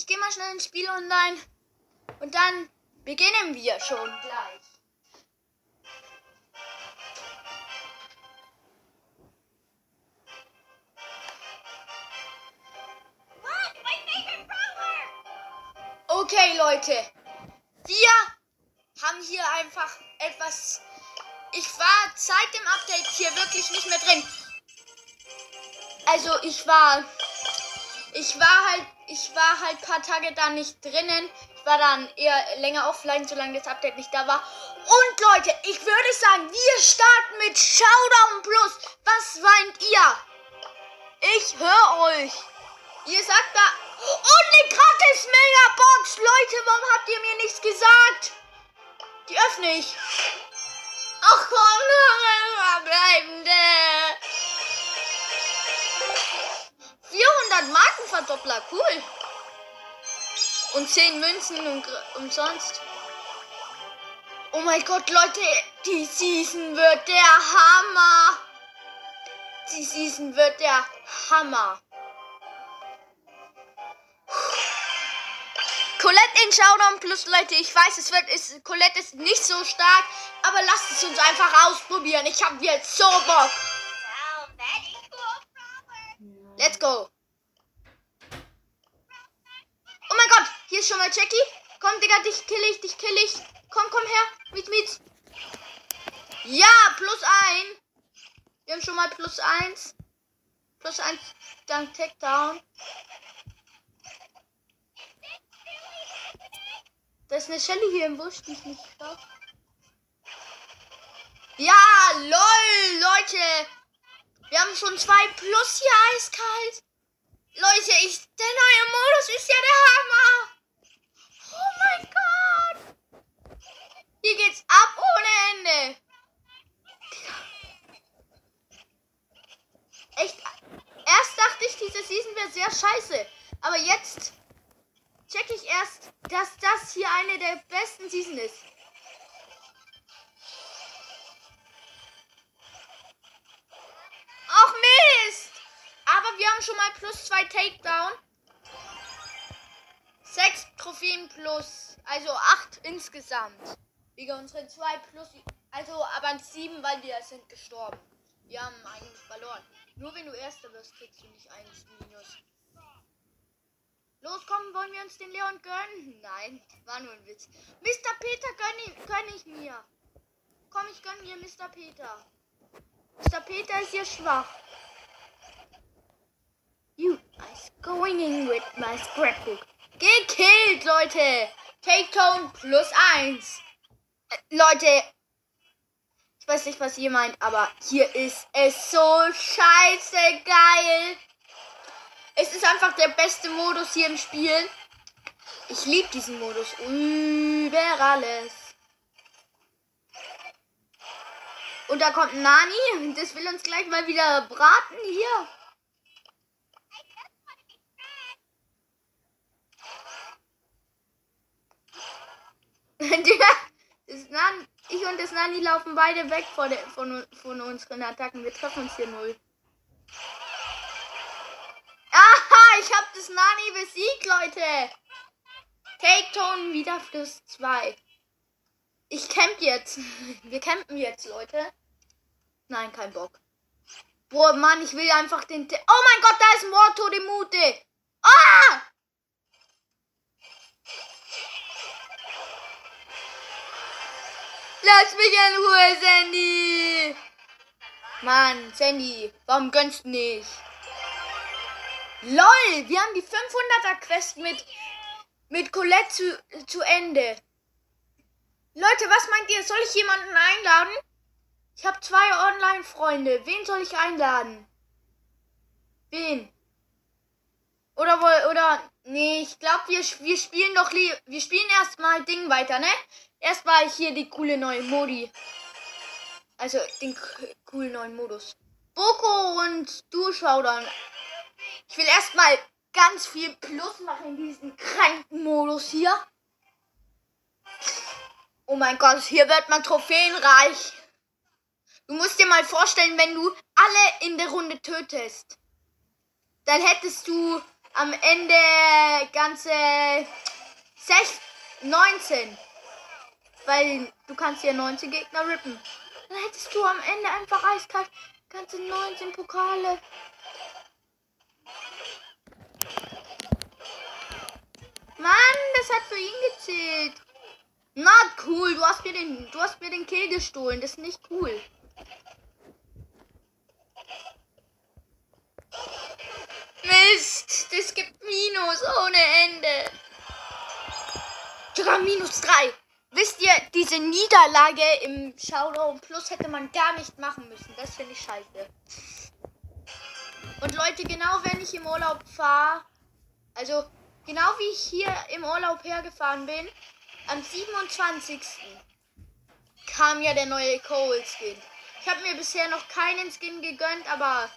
Ich gehe mal schnell ins Spiel online und dann beginnen wir schon gleich. Okay, Leute. Wir haben hier einfach etwas. Ich war seit dem Update hier wirklich nicht mehr drin. Also ich war. Ich war halt. Ich war halt paar Tage da nicht drinnen. Ich war dann eher länger offline, solange das Update nicht da war. Und Leute, ich würde sagen, wir starten mit Showdown Plus. Was weint ihr? Ich höre euch. Ihr sagt da. Und eine gratis Megabox! Leute, warum habt ihr mir nichts gesagt? Die öffne ich. Ach komm, verbleibende. 400 Markenverdoppler, cool. Und 10 Münzen und umsonst. Oh mein Gott, Leute, die Season wird der Hammer. Die Season wird der Hammer. Colette in Showdown Plus, Leute. Ich weiß, es wird, ist, Colette ist nicht so stark, aber lasst es uns einfach ausprobieren. Ich habe jetzt so Bock. Go. Oh mein Gott, hier ist schon mal Jackie. Komm, Digga, dich kill ich, dich kill ich. Komm, komm her. Mit, mit. Ja, plus ein. Wir haben schon mal plus eins. Plus eins dank Takedown. Da ist eine Shelly hier im Busch, die ich nicht glaube. Ja, lol, Leute. Wir haben schon zwei plus hier eiskalt. Leute, ich, der neue Modus ist ja der Hammer. Oh mein Gott. Hier geht's ab ohne Ende. Echt. Erst dachte ich, diese Season wäre sehr scheiße. Aber jetzt check ich erst, dass das hier eine der besten Season ist. Mist! Aber wir haben schon mal plus zwei Takedown. Sechs Trophäen plus, also acht insgesamt. Wegen unsere zwei plus, also aber sieben, weil wir sind gestorben. Wir haben eigentlich verloren. Nur wenn du Erster wirst, kriegst du nicht eins Minus. Los, komm, wollen wir uns den Leon gönnen? Nein, war nur ein Witz. Mr. Peter gönn, gönn ich mir. Komm, ich gönn mir Mr. Peter. Mr. Peter ist hier schwach. You is going in with my scrapbook. Gekillt, Leute. Take Tone plus eins. Äh, Leute, ich weiß nicht, was ihr meint, aber hier ist es so scheiße geil. Es ist einfach der beste Modus hier im Spiel. Ich liebe diesen Modus über alles. Und da kommt Nani. Das will uns gleich mal wieder braten hier. Nani, ich und das Nani laufen beide weg von, der, von, von unseren Attacken. Wir treffen uns hier null. ich hab das Nani besiegt, Leute. Take Tone wieder plus 2. Ich camp jetzt. Wir campen jetzt, Leute. Nein, kein Bock. Boah, Mann, ich will einfach den... T oh mein Gott, da ist Morto de Mute. Ah! Lass mich in Ruhe, Sandy. Mann, Sandy, warum gönnst du nicht? LOL, wir haben die 500er Quest mit, mit Colette zu, zu Ende. Leute, was meint ihr? Soll ich jemanden einladen? Ich habe zwei Online-Freunde. Wen soll ich einladen? Wen? Oder wohl, oder, nee, ich glaube, wir, wir spielen doch, wir spielen erstmal Ding weiter, ne? Erstmal hier die coole neue Modi. Also, den coolen neuen Modus. Boko und du dann ich will erstmal ganz viel Plus machen in diesem kranken Modus hier. Oh mein Gott, hier wird man trophäenreich. Du musst dir mal vorstellen, wenn du alle in der Runde tötest. dann hättest du am Ende ganze 6, 19. Weil du kannst ja 19 Gegner rippen. Dann hättest du am Ende einfach eiskalt ganze 19 Pokale. Mann, das hat für ihn gezählt. Not cool. Du hast mir den, du hast mir den Kill gestohlen. Das ist nicht cool. Mist, das gibt Minus ohne Ende. Sogar minus drei. Wisst ihr, diese Niederlage im Showdown Plus hätte man gar nicht machen müssen. Das finde ich scheiße. Und Leute, genau wenn ich im Urlaub fahre, also genau wie ich hier im Urlaub hergefahren bin, am 27. kam ja der neue Cole Skin. Ich habe mir bisher noch keinen Skin gegönnt, aber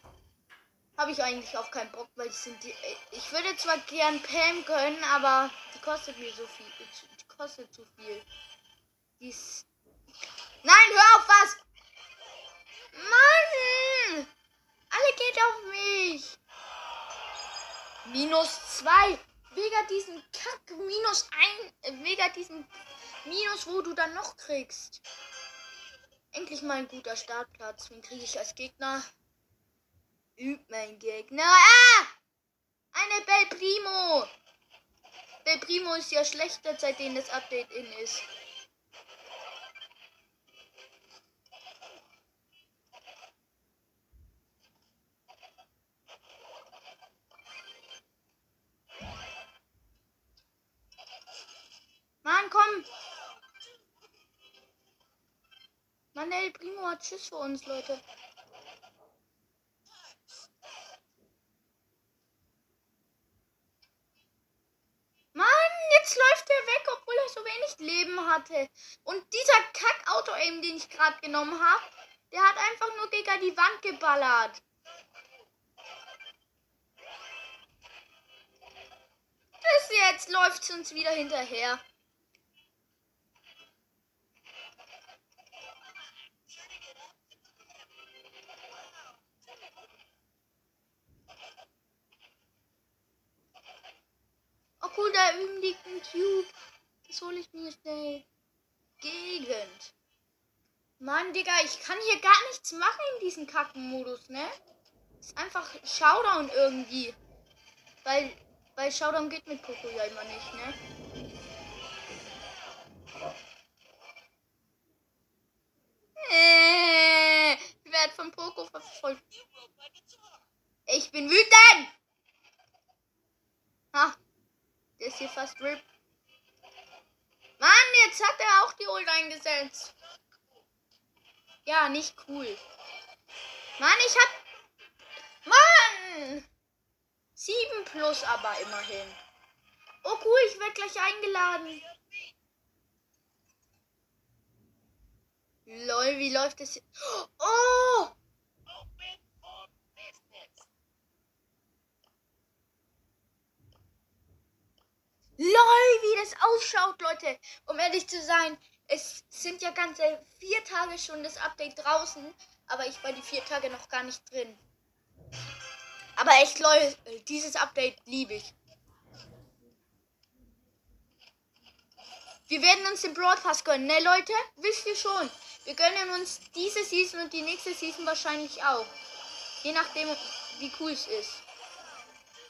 habe ich eigentlich auch keinen Bock, weil die sind die, ich würde zwar gern Pam gönnen, aber die kostet mir so viel. Die kostet zu viel. Die ist Nein, hör auf was! Mann! Alle geht auf mich! Minus zwei. Wegen diesen Kack minus ein. Wegen diesen Minus, wo du dann noch kriegst. Endlich mal ein guter Startplatz. Wen kriege ich als Gegner? Übt mein Gegner. Ah! Eine Bel Primo. Bel Primo ist ja schlechter, seitdem das Update in ist. Mann, komm! Mann, El Primo hat Schiss für uns, Leute. jetzt läuft er weg, obwohl er so wenig Leben hatte. Und dieser Kack-Auto-Aim, den ich gerade genommen habe, der hat einfach nur gegen die Wand geballert. Bis jetzt läuft es uns wieder hinterher. cool, da üben liegt ein Tube. Hole ich mir schnell. Gegend. Mann, Digga, ich kann hier gar nichts machen in diesem Kacken-Modus, ne? Ist einfach Showdown irgendwie. Weil, weil Showdown geht mit Poco ja immer nicht, ne? Äh, ich werde von Poco verfolgt. Ich bin wütend! Ha, der ist hier fast RIP. Mann, jetzt hat er auch die Ult eingesetzt. Ja, nicht cool. Mann, ich hab. Mann! 7 plus aber immerhin. Oh cool, ich werde gleich eingeladen. Lol, wie läuft das? Oh! LOL, wie das ausschaut, Leute. Um ehrlich zu sein, es sind ja ganze vier Tage schon das Update draußen, aber ich war die vier Tage noch gar nicht drin. Aber echt, Leute, dieses Update liebe ich. Wir werden uns den Broadcast gönnen, ne Leute? Wisst ihr schon. Wir gönnen uns diese Season und die nächste Season wahrscheinlich auch. Je nachdem, wie cool es ist.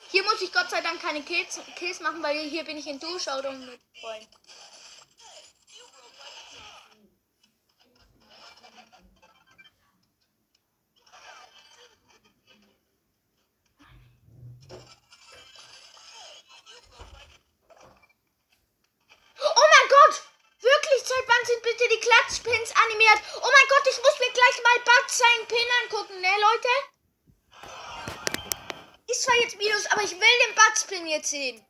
Hier muss ich Gott sei Dank keine Kills, Kills machen, weil hier bin ich in Durchschauung mit Freunden. Oh mein Gott! Wirklich, seit wann sind bitte die Klatschpins animiert? Oh mein Gott, ich muss mir gleich mal Bud seinen Pin angucken, ne Leute? Ist zwar jetzt Minus, aber ich will den Buttspin jetzt sehen.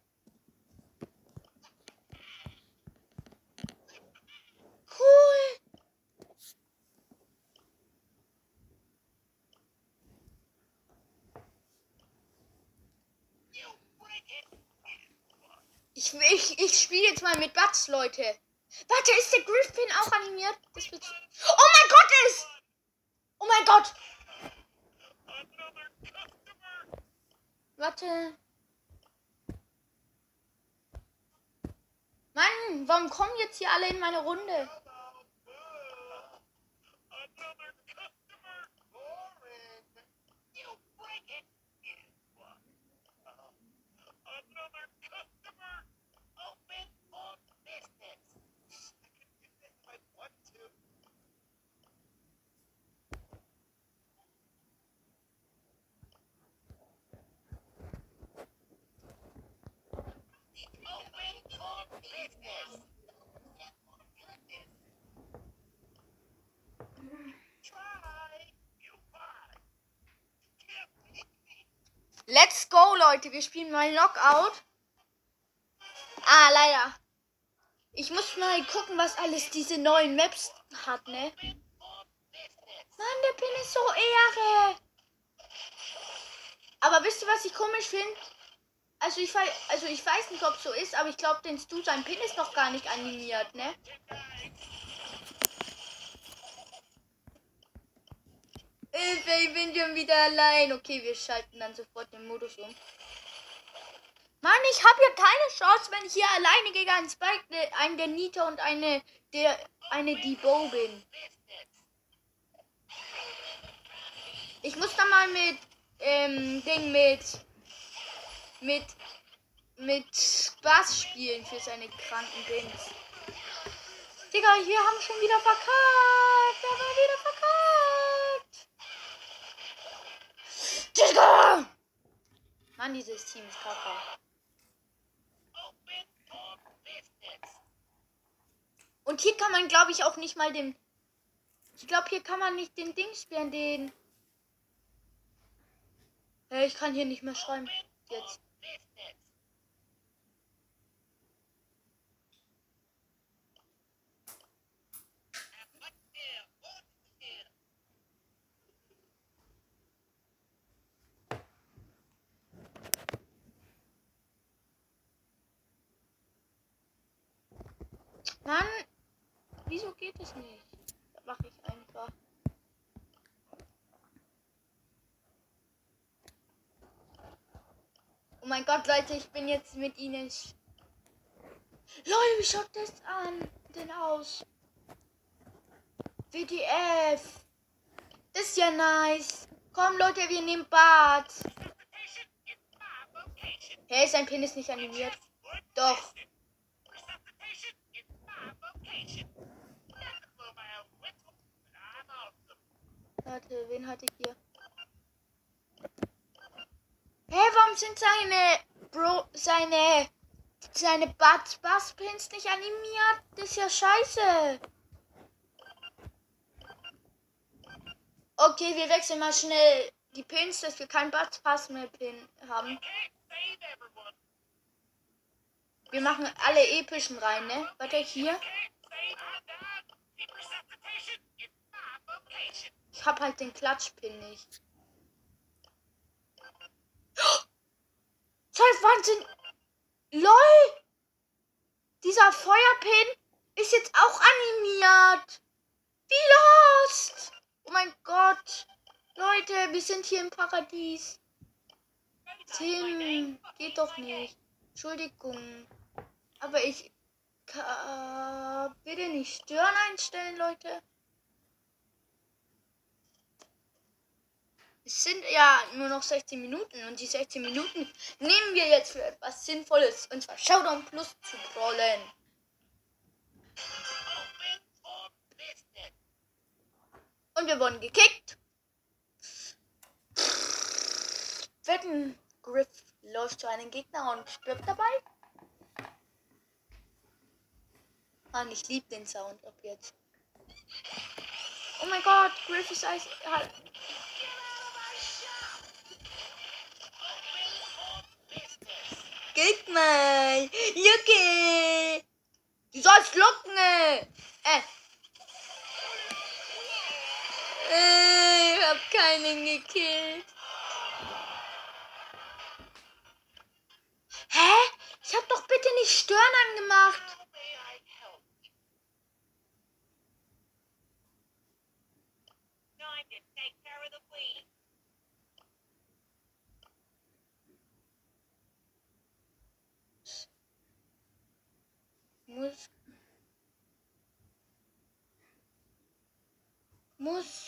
Cool. Ich, ich, ich spiele jetzt mal mit Butts, Leute. Warte, ist der Griffin auch animiert? oh mein Gott, ist! Oh mein Gott! Warte. Mann, warum kommen jetzt hier alle in meine Runde? Let's go, Leute. Wir spielen mal Knockout. Ah, leider. Ich muss mal gucken, was alles diese neuen Maps hat, ne? Mann, der Pin ist so Ehre. Aber wisst ihr, was ich komisch finde? Also ich, also ich weiß nicht, ob es so ist, aber ich glaube, den Stu, sein Pin ist noch gar nicht animiert, ne? Hilfe, ich bin schon wieder allein. Okay, wir schalten dann sofort den Modus um. Mann, ich habe hier keine Chance, wenn ich hier alleine gegen einen Spike, ne, einen der Nita und eine der eine Debo bin. Ich muss da mal mit ähm, Ding mit mit mit Spaß spielen für seine kranken Dings. Digga, wir haben schon wieder verkackt. Wir haben wieder verkackt. Digga! Mann, dieses Team ist kacke. Und hier kann man, glaube ich, auch nicht mal den. Ich glaube, hier kann man nicht den Ding spielen, den. Ich kann hier nicht mehr schreiben. Jetzt. Mann, wieso geht es nicht? Das mache ich einfach. Oh mein Gott, Leute, ich bin jetzt mit ihnen. Leute, wie schaut das an? Denn aus? WTF. Das ist ja nice. Komm, Leute, wir nehmen Bad. Hey, sein Penis nicht animiert. Doch. Warte, wen hatte ich hier? Hä, hey, warum sind seine Bro seine seine Bud Bass Pins nicht animiert? Das ist ja scheiße. Okay, wir wechseln mal schnell die Pins, dass wir kein Bud Pass mehr Pin haben. Wir machen alle epischen rein, ne? Warte, hier. Ich hab halt den Klatschpin nicht. Scheiß Wahnsinn! LOL! Dieser Feuerpin ist jetzt auch animiert. Wie lost! Oh mein Gott! Leute, wir sind hier im Paradies. Tim, geht doch nicht. Entschuldigung. Aber ich bitte nicht stören einstellen, Leute. Es sind ja nur noch 16 Minuten und die 16 Minuten nehmen wir jetzt für etwas Sinnvolles und zwar Showdown Plus zu trollen. Und wir wurden gekickt. Wetten, Griff läuft zu einem Gegner und stirbt dabei. Mann, ich liebe den Sound ab jetzt. Oh mein Gott, Griff ist Eis. Guck mal. Jucke. Du sollst locken. Äh. äh. Ich hab keinen gekillt. Hä? Ich hab doch bitte nicht Stören angemacht. Muss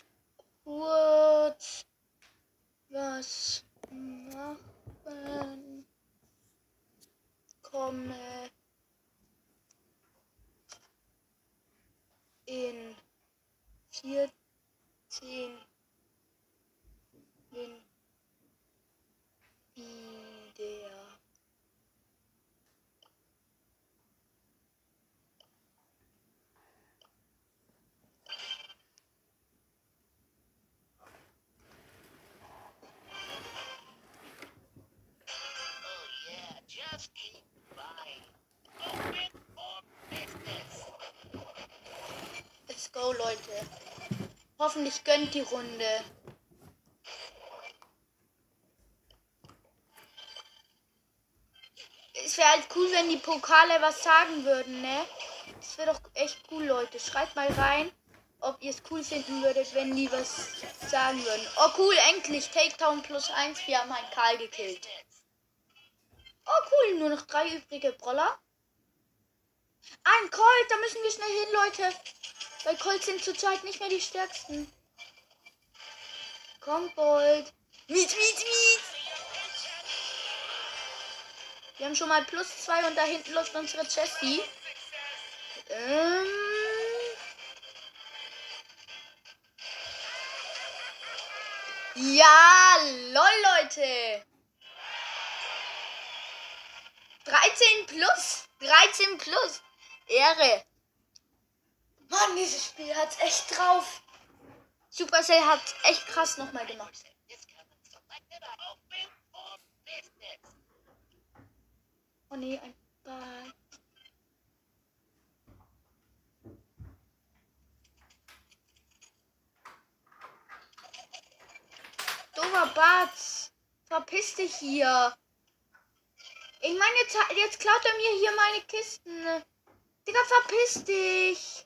Let's go, Leute. Hoffentlich gönnt die Runde. Es wäre halt cool, wenn die Pokale was sagen würden, ne? Das wäre doch echt cool, Leute. Schreibt mal rein, ob ihr es cool finden würdet, wenn die was sagen würden. Oh, cool, endlich. Takedown plus 1. Wir haben einen Karl gekillt. Oh, cool. Nur noch drei übrige Brawler. Ein Colt. Da müssen wir schnell hin, Leute. Weil Colts sind zurzeit nicht mehr die stärksten. Komm, Bolt. Miet, miet, miet. Wir haben schon mal plus zwei und da hinten läuft unsere Jessie. Ähm. Ja, lol, Leute. 13 plus. 13 plus. Ehre. Mann, dieses Spiel hat's echt drauf. Supercell hat echt krass nochmal gemacht. Oh nee, ein Bad. Dover Batz. Verpiss dich hier. Ich meine, jetzt, jetzt klaut er mir hier meine Kisten. Digga, verpiss dich.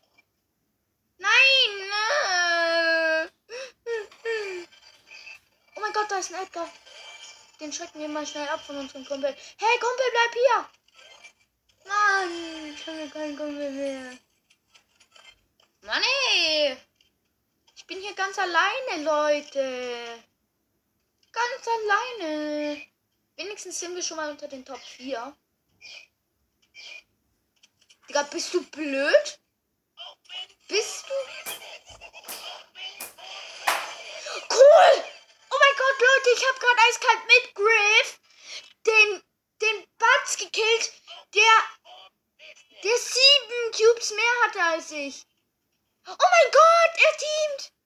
Nein. Oh mein Gott, da ist ein Edgar. Den schrecken wir mal schnell ab von unserem Kumpel. Hey, Kumpel, bleib hier. Mann, ich habe keinen Kumpel mehr. Mann, ey. Ich bin hier ganz alleine, Leute. Ganz alleine. Wenigstens sind wir schon mal unter den Top 4. Digga, bist du blöd? Bist du? Cool! Oh mein Gott, Leute, ich habe gerade eiskalt mit Griff den, den Batz gekillt, der, der sieben Cubes mehr hatte als ich. Oh mein Gott, er teamt!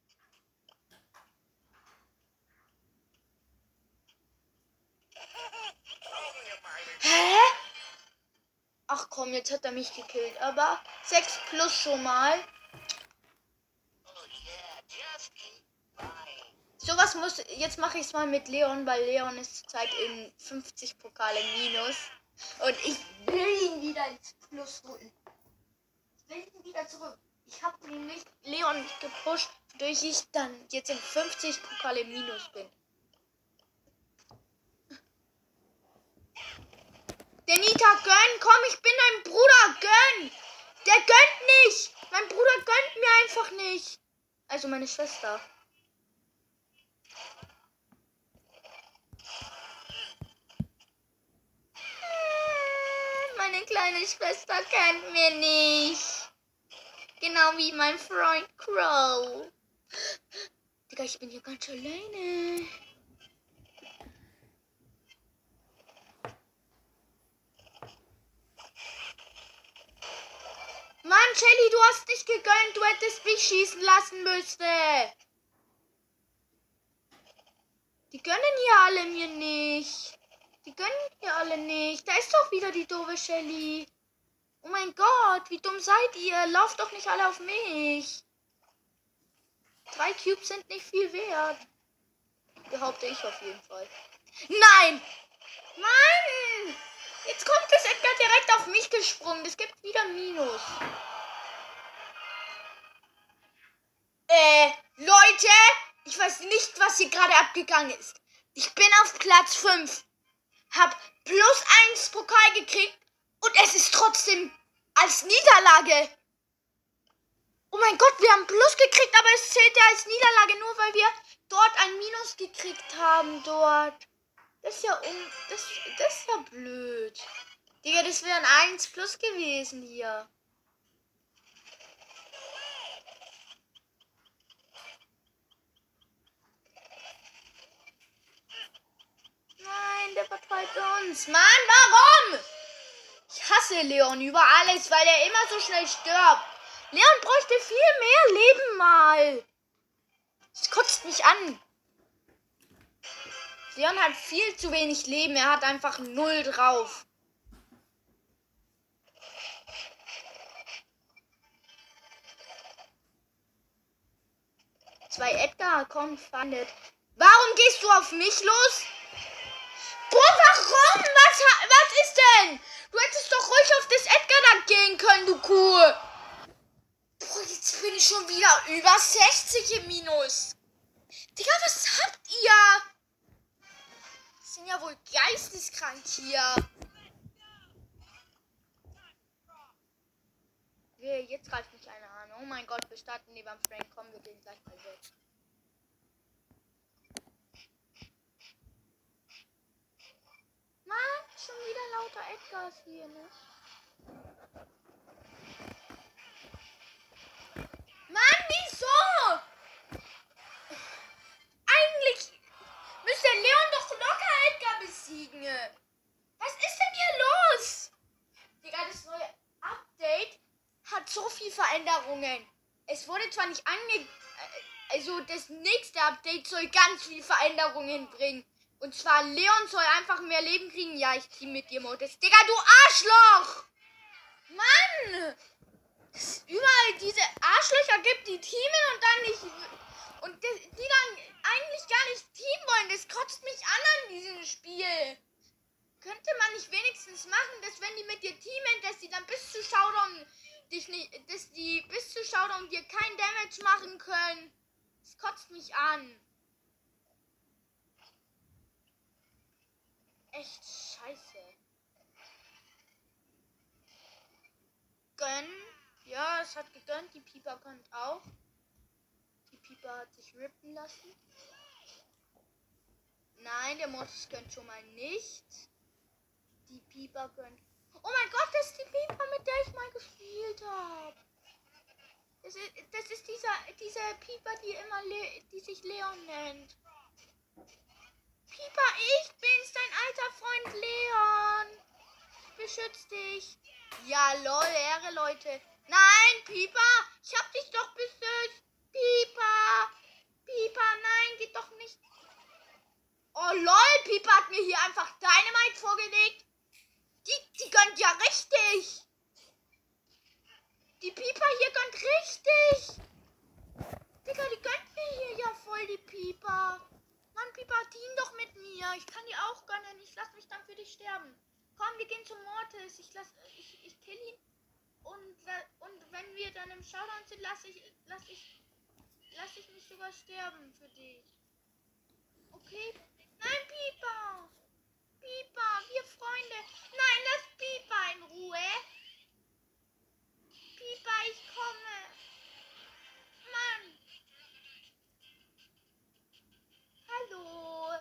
Hä? Ach komm, jetzt hat er mich gekillt. Aber 6 plus schon mal. Sowas muss. Jetzt mache ich es mal mit Leon, weil Leon ist zurzeit in 50 Pokale minus. Und ich will ihn wieder ins Plus holen. Ich will ihn wieder zurück. Ich habe nämlich Leon gepusht, durch ich dann jetzt in 50 Pokale minus bin. Der Nita, gönn, komm, ich bin dein Bruder, gönn. Der gönnt nicht. Mein Bruder gönnt mir einfach nicht. Also meine Schwester. Meine kleine Schwester kennt mir nicht. Genau wie mein Freund Crow. Digga, ich bin hier ganz alleine. Mann, Shelly, du hast dich gegönnt. Du hättest mich schießen lassen müssen. Die gönnen hier alle mir nicht. Die gönnen hier alle nicht. Da ist doch wieder die doofe Shelly. Oh mein Gott, wie dumm seid ihr? Lauft doch nicht alle auf mich. Drei Cubes sind nicht viel wert. Behaupte ich auf jeden Fall. Nein! Mann! Jetzt kommt das Edgar direkt auf mich gesprungen. Es gibt wieder Minus. Äh, Leute, ich weiß nicht, was hier gerade abgegangen ist. Ich bin auf Platz 5. Hab plus 1 Pokal gekriegt und es ist trotzdem als Niederlage. Oh mein Gott, wir haben Plus gekriegt, aber es zählt ja als Niederlage nur, weil wir dort ein Minus gekriegt haben dort. Das ist ja um. Das, das ist ja blöd. Digga, das wäre ein 1 plus gewesen hier. Nein, der vertreibt uns. Mann, warum? Ich hasse Leon über alles, weil er immer so schnell stirbt. Leon bräuchte viel mehr Leben mal. Das kotzt mich an. Leon hat viel zu wenig Leben. Er hat einfach null drauf. Zwei Edgar, komm, fandet. Warum gehst du auf mich los? Boah, warum? Was, was ist denn? Du hättest doch ruhig auf das Edgar dann gehen können, du Kuh. Boah, jetzt bin ich schon wieder über 60 im Minus. Digga, was habt ihr? Sind ja wohl geisteskrank hier. Okay, jetzt greift mich einer an. Oh mein Gott, wir starten neben Frank. Komm, wir gehen gleich mal weg. Mann, schon wieder lauter Edgars hier, ne? Veränderungen. Es wurde zwar nicht ange... Äh, also das nächste Update soll ganz viel Veränderungen bringen. Und zwar Leon soll einfach mehr Leben kriegen. Ja, ich team mit dir, Modus. Digga, du Arschloch! Mann! Es überall diese Arschlöcher gibt, die teamen und dann nicht. Und die dann eigentlich gar nicht teamen wollen. Das kotzt mich an an diesem Spiel. Könnte man nicht wenigstens machen, dass wenn die mit dir teamen, dass die dann bis zu Showdown dich nicht, dass die bis zu Showdown dir kein Damage machen können. Das kotzt mich an. echt scheiße. Gönn. Ja, es hat gegönnt. Die Pieper könnt auch. Die Pieper hat sich rippen lassen. Nein, der Mortis gönnt schon mal nicht. Die Pieper gönnt. Oh mein Gott, das ist die Pieper, mit der ich mal gespielt habe. Das ist, das ist dieser, dieser Pieper, die immer Le die sich Leon nennt. Pieper, ich bin's, dein alter Freund Leon. Beschütz dich. Ja, lol, Ehre, Leute. Nein, Pieper, ich hab dich doch beschützt. Pieper, Pieper, nein, geht doch nicht. Oh, lol, Pieper hat mir hier einfach Dynamite vorgelegt. Die, die gönnt ja richtig. Die Pieper hier gönnt richtig. Digga, die gönnt mir hier ja voll, die Pieper. Mann, Pipa, dien doch mit mir. Ich kann dir auch gönnen. Ich lass mich dann für dich sterben. Komm, wir gehen zum Mortis. Ich lass, ich, ich kill ihn. Und, und wenn wir dann im Showdown sind, lass ich, lass ich, lass ich mich sogar sterben für dich. Okay? Nein, Pipa. Pipa, wir Freunde. Nein, lass Pipa in Ruhe. Pipa, ich komme. Mann. Hallo.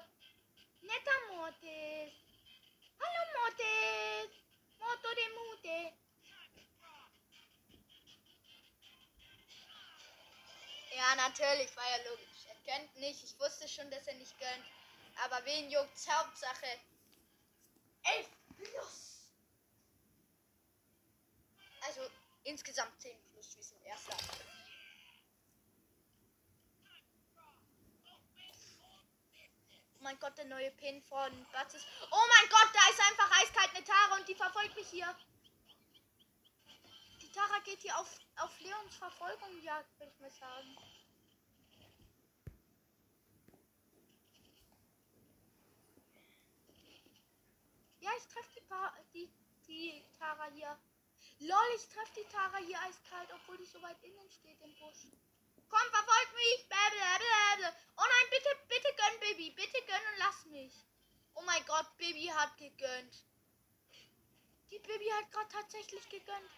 Netter Mortis. Hallo Mortis. Moto de Mute. Ja, natürlich, war ja logisch. Er gönnt nicht. Ich wusste schon, dass er nicht gönnt. Aber wen juckt's? Hauptsache. Elf plus. Also insgesamt 10 plus. Wir sind erster. mein Gott, der neue Pin von Batzes. Oh mein Gott, da ist einfach eiskalt eine Tara und die verfolgt mich hier. Die Tara geht hier auf, auf Leons Verfolgung jagd, würde ich mal sagen. Ja, ich treffe die, die, die Tara hier. Lol, ich treffe die Tara hier eiskalt, obwohl die so weit innen steht im Busch. Komm, verfolg mich. Blablabla. Oh nein, bitte, bitte gönn, Baby. Bitte gönn und lass mich. Oh mein Gott, Baby hat gegönnt. Die Baby hat gerade tatsächlich gegönnt.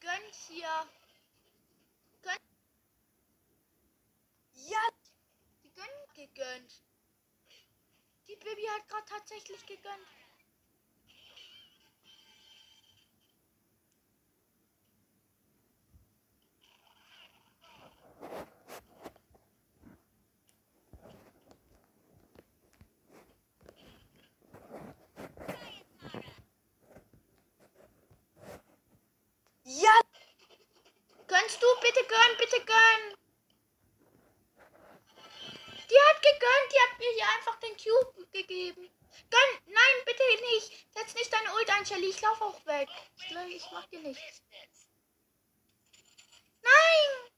gönnt hier. Gönnt. Ja, die gönnen gegönnt. Die Baby hat gerade tatsächlich gegönnt. Gönnst du? Bitte gönn, bitte gönn. Die hat gegönnt, die hat mir hier einfach den Cube gegeben. Gönn, nein, bitte nicht. Setz nicht deine Ult ein, Shelly. Ich lauf auch weg. Ich, ich mach dir nichts. Nein!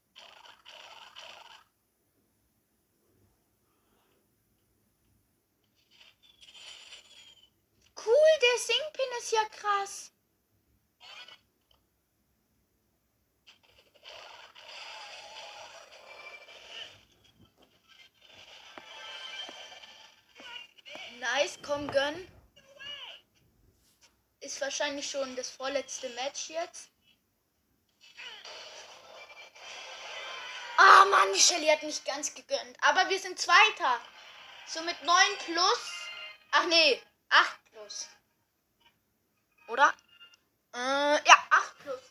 Cool, der Singpin ist ja krass. Nice, komm, gönn. Ist wahrscheinlich schon das vorletzte Match jetzt. Ah, oh Mann, die Shelly hat nicht ganz gegönnt. Aber wir sind Zweiter. So mit 9 plus. Ach nee, 8 plus. Oder? Äh, ja, 8 plus.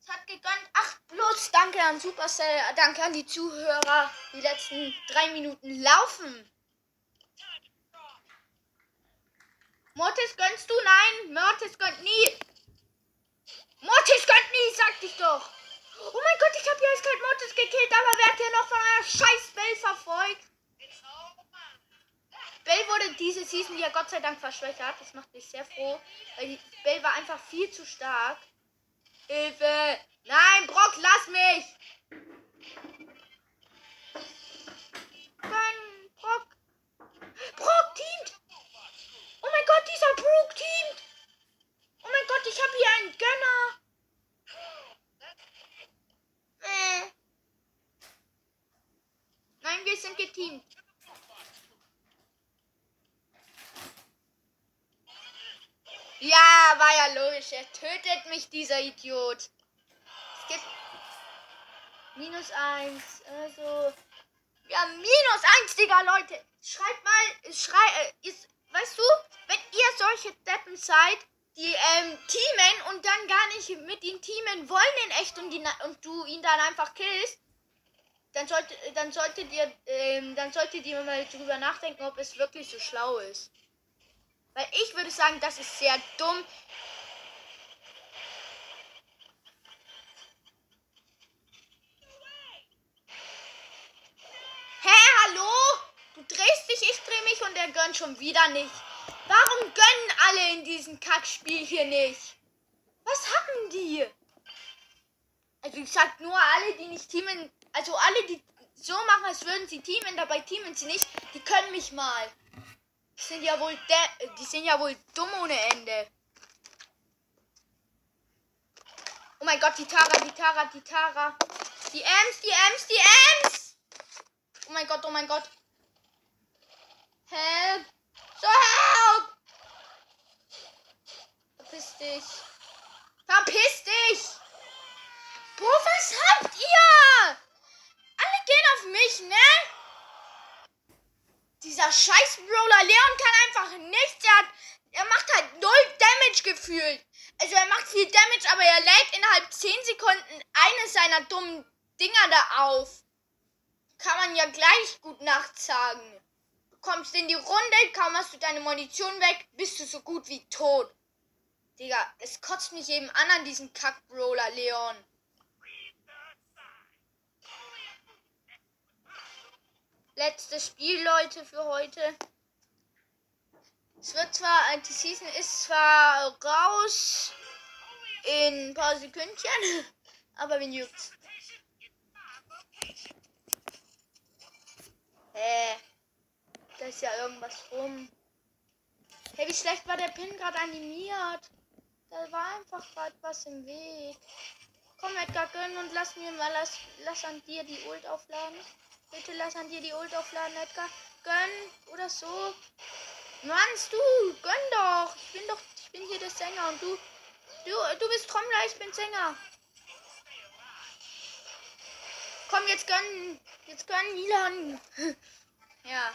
Es hat gegönnt 8 plus. Danke an Supercell. Danke an die Zuhörer. Die letzten drei Minuten laufen. Mortis gönnst du? Nein, Mortis gönnt nie. Mortis gönnt nie, sag ich doch. Oh mein Gott, ich habe hier eiskalt Mortis gekillt, aber wer hat hier noch von einer scheiß Bell verfolgt? Bell wurde diese Season ja Gott sei Dank verschwächert. Das macht mich sehr froh. Weil Bell war einfach viel zu stark. Hilfe! Nein, Brock, lass mich! Gönn, Brock! Brock teamt! Oh mein Gott, dieser Brook teamt! Oh mein Gott, ich habe hier einen Gönner! Äh. Nein, wir sind geteamt. Ja, war ja logisch. Er tötet mich, dieser Idiot. Es gibt minus eins. Also. Ja, minus eins, Digga, Leute. Schreibt mal, schrei, äh, ist, weißt du, wenn ihr solche Deppen seid, die ähm, teamen und dann gar nicht mit ihm teamen wollen in echt und, die, und du ihn dann einfach killst, dann, sollte, dann solltet ihr ähm, dann solltet ihr mal drüber nachdenken, ob es wirklich so schlau ist. Weil ich würde sagen, das ist sehr dumm. Hä, hallo? Drehst dich, ich dreh mich und er gönnt schon wieder nicht. Warum gönnen alle in diesem Kackspiel hier nicht? Was haben die? Also ich sag nur alle, die nicht teamen, also alle, die so machen, als würden sie teamen, dabei teamen sie nicht, die können mich mal. Die sind ja wohl die sind ja wohl dumm ohne Ende. Oh mein Gott, die Tara, die Tara, die Tara. Die Ems, die Ems, die Ems! Oh mein Gott, oh mein Gott. Help! So help! Verpiss dich. Verpiss dich! Boah, was habt ihr? Alle gehen auf mich, ne? Dieser scheiß Brawler Leon kann einfach nichts. Er, hat, er macht halt null Damage gefühlt. Also er macht viel Damage, aber er lädt innerhalb 10 Sekunden eine seiner dummen Dinger da auf. Kann man ja gleich gut nachts sagen kommst in die Runde, kaum hast du deine Munition weg, bist du so gut wie tot. Digga, es kotzt mich eben an an diesen Kack-Brawler Leon. Letztes Spiel, Leute, für heute. Es wird zwar, die Season ist zwar raus in ein paar Sekündchen, aber wen juckt's? Äh. Da ist ja irgendwas rum. Hey, wie schlecht war der Pin gerade animiert? Da war einfach gerade was im Weg. Komm, Edgar, gönn und lass mir mal, lass, lass an dir die Ult aufladen. Bitte lass an dir die Ult aufladen, Edgar. Gönn oder so. Mannst du, gönn doch. Ich bin doch, ich bin hier der Sänger und du. Du, du bist Trommler, ich bin Sänger. Komm, jetzt gönn, jetzt gönn Milan. ja,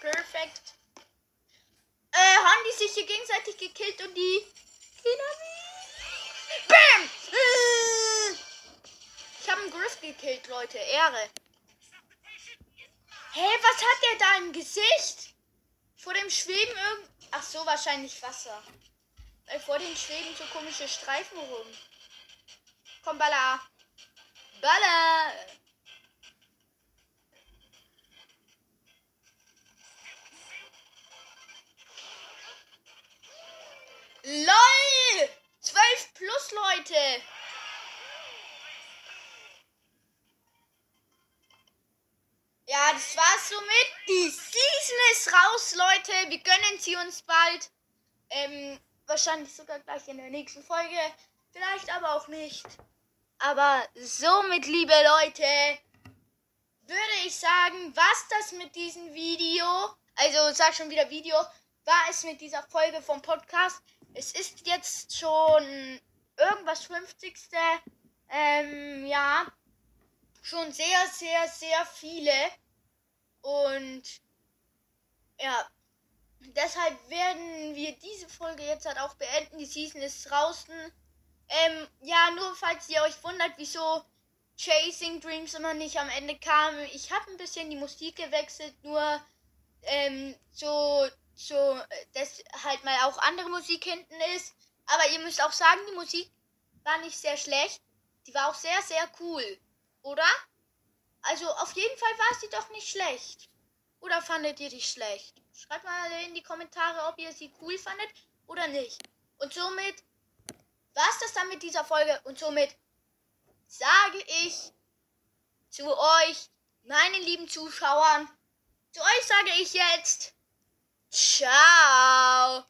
perfekt. Äh, haben die sich hier gegenseitig gekillt und die Bam! Ich habe einen Griff gekillt, Leute. Ehre. Hä, hey, was hat der da im Gesicht? Vor dem Schweben irgend... Ach so, wahrscheinlich Wasser. Äh, vor den Schweben so komische Streifen rum. Komm, Baller. Baller. LOL! 12 plus, Leute! Ja, das war's somit. Die Season ist raus, Leute. Wir gönnen sie uns bald. Ähm, wahrscheinlich sogar gleich in der nächsten Folge. Vielleicht aber auch nicht. Aber somit, liebe Leute, würde ich sagen, was das mit diesem Video, also sag schon wieder Video, war es mit dieser Folge vom Podcast. Es ist jetzt schon irgendwas 50. Ähm, ja, schon sehr, sehr, sehr viele. Und ja, deshalb werden wir diese Folge jetzt halt auch beenden. Die Season ist draußen. Ähm, ja, nur falls ihr euch wundert, wieso Chasing Dreams immer nicht am Ende kam. Ich habe ein bisschen die Musik gewechselt, nur ähm, so, so, dass halt mal auch andere Musik hinten ist. Aber ihr müsst auch sagen, die Musik war nicht sehr schlecht. Die war auch sehr, sehr cool. Oder? Also auf jeden Fall war sie doch nicht schlecht. Oder fandet ihr die schlecht? Schreibt mal in die Kommentare, ob ihr sie cool fandet oder nicht. Und somit war es das dann mit dieser Folge. Und somit sage ich zu euch, meinen lieben Zuschauern, zu euch sage ich jetzt, ciao.